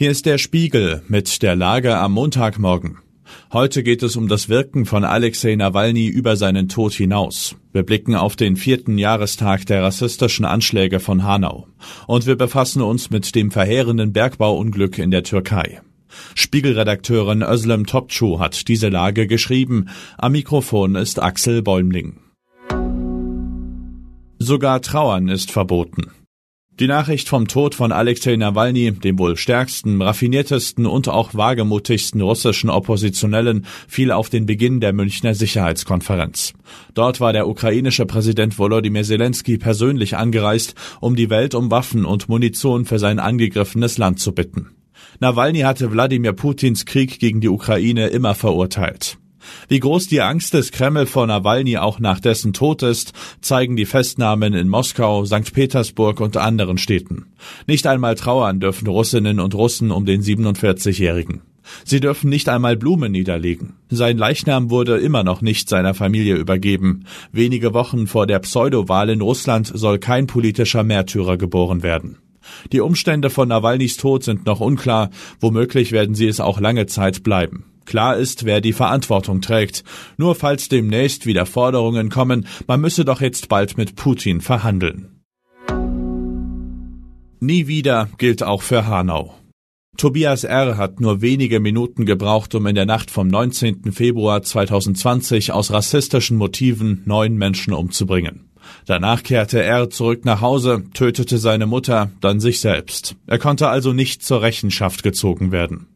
Hier ist der Spiegel mit der Lage am Montagmorgen. Heute geht es um das Wirken von Alexei Nawalny über seinen Tod hinaus. Wir blicken auf den vierten Jahrestag der rassistischen Anschläge von Hanau. Und wir befassen uns mit dem verheerenden Bergbauunglück in der Türkei. Spiegelredakteurin Özlem Topçu hat diese Lage geschrieben. Am Mikrofon ist Axel Bäumling. Sogar Trauern ist verboten. Die Nachricht vom Tod von Alexei Nawalny, dem wohl stärksten, raffiniertesten und auch wagemutigsten russischen Oppositionellen, fiel auf den Beginn der Münchner Sicherheitskonferenz. Dort war der ukrainische Präsident Volodymyr Zelensky persönlich angereist, um die Welt um Waffen und Munition für sein angegriffenes Land zu bitten. Nawalny hatte Wladimir Putins Krieg gegen die Ukraine immer verurteilt. Wie groß die Angst des Kreml vor Nawalny auch nach dessen Tod ist, zeigen die Festnahmen in Moskau, St. Petersburg und anderen Städten. Nicht einmal trauern dürfen Russinnen und Russen um den 47-Jährigen. Sie dürfen nicht einmal Blumen niederlegen. Sein Leichnam wurde immer noch nicht seiner Familie übergeben. Wenige Wochen vor der Pseudowahl in Russland soll kein politischer Märtyrer geboren werden. Die Umstände von Nawalnys Tod sind noch unklar, womöglich werden sie es auch lange Zeit bleiben. Klar ist, wer die Verantwortung trägt. Nur falls demnächst wieder Forderungen kommen, man müsse doch jetzt bald mit Putin verhandeln. Nie wieder gilt auch für Hanau. Tobias R. hat nur wenige Minuten gebraucht, um in der Nacht vom 19. Februar 2020 aus rassistischen Motiven neun Menschen umzubringen. Danach kehrte er zurück nach Hause, tötete seine Mutter, dann sich selbst. Er konnte also nicht zur Rechenschaft gezogen werden.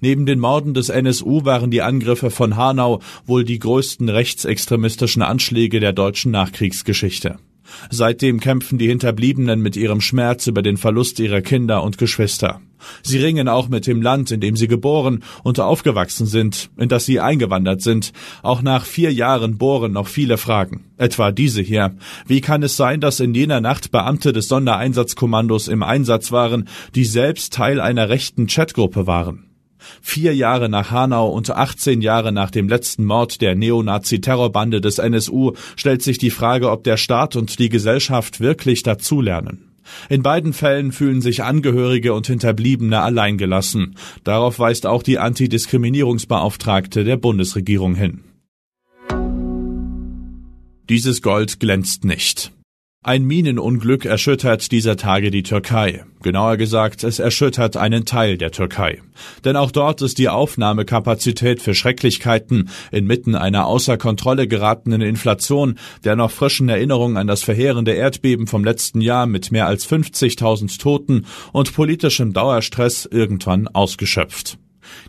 Neben den Morden des NSU waren die Angriffe von Hanau wohl die größten rechtsextremistischen Anschläge der deutschen Nachkriegsgeschichte. Seitdem kämpfen die Hinterbliebenen mit ihrem Schmerz über den Verlust ihrer Kinder und Geschwister. Sie ringen auch mit dem Land, in dem sie geboren und aufgewachsen sind, in das sie eingewandert sind. Auch nach vier Jahren bohren noch viele Fragen. Etwa diese hier. Wie kann es sein, dass in jener Nacht Beamte des Sondereinsatzkommandos im Einsatz waren, die selbst Teil einer rechten Chatgruppe waren? Vier Jahre nach Hanau und 18 Jahre nach dem letzten Mord der Neonazi-Terrorbande des NSU stellt sich die Frage, ob der Staat und die Gesellschaft wirklich dazulernen. In beiden Fällen fühlen sich Angehörige und Hinterbliebene alleingelassen. Darauf weist auch die Antidiskriminierungsbeauftragte der Bundesregierung hin. Dieses Gold glänzt nicht. Ein Minenunglück erschüttert dieser Tage die Türkei. Genauer gesagt, es erschüttert einen Teil der Türkei. Denn auch dort ist die Aufnahmekapazität für Schrecklichkeiten inmitten einer außer Kontrolle geratenen Inflation, der noch frischen Erinnerung an das verheerende Erdbeben vom letzten Jahr mit mehr als 50.000 Toten und politischem Dauerstress irgendwann ausgeschöpft.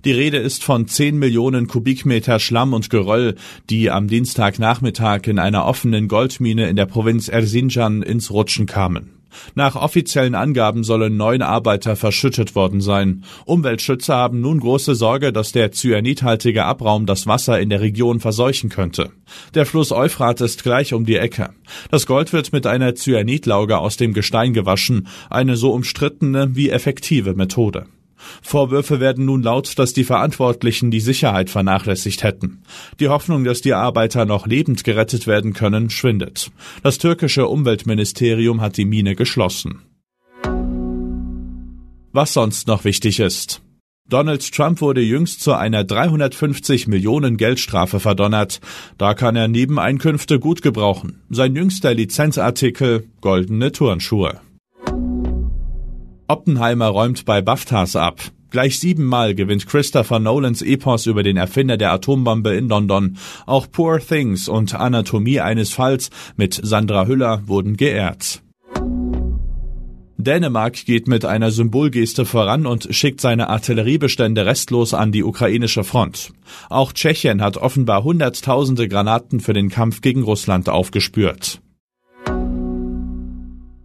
Die Rede ist von 10 Millionen Kubikmeter Schlamm und Geröll, die am Dienstagnachmittag in einer offenen Goldmine in der Provinz Erzincan ins Rutschen kamen. Nach offiziellen Angaben sollen neun Arbeiter verschüttet worden sein. Umweltschützer haben nun große Sorge, dass der cyanidhaltige Abraum das Wasser in der Region verseuchen könnte. Der Fluss Euphrat ist gleich um die Ecke. Das Gold wird mit einer Cyanidlauge aus dem Gestein gewaschen, eine so umstrittene wie effektive Methode. Vorwürfe werden nun laut, dass die Verantwortlichen die Sicherheit vernachlässigt hätten. Die Hoffnung, dass die Arbeiter noch lebend gerettet werden können, schwindet. Das türkische Umweltministerium hat die Mine geschlossen. Was sonst noch wichtig ist. Donald Trump wurde jüngst zu einer 350 Millionen Geldstrafe verdonnert. Da kann er Nebeneinkünfte gut gebrauchen. Sein jüngster Lizenzartikel goldene Turnschuhe. Oppenheimer räumt bei BAFTAs ab. Gleich siebenmal gewinnt Christopher Nolans Epos über den Erfinder der Atombombe in London. Auch Poor Things und Anatomie eines Falls mit Sandra Hüller wurden geehrt. Dänemark geht mit einer Symbolgeste voran und schickt seine Artilleriebestände restlos an die ukrainische Front. Auch Tschechien hat offenbar Hunderttausende Granaten für den Kampf gegen Russland aufgespürt.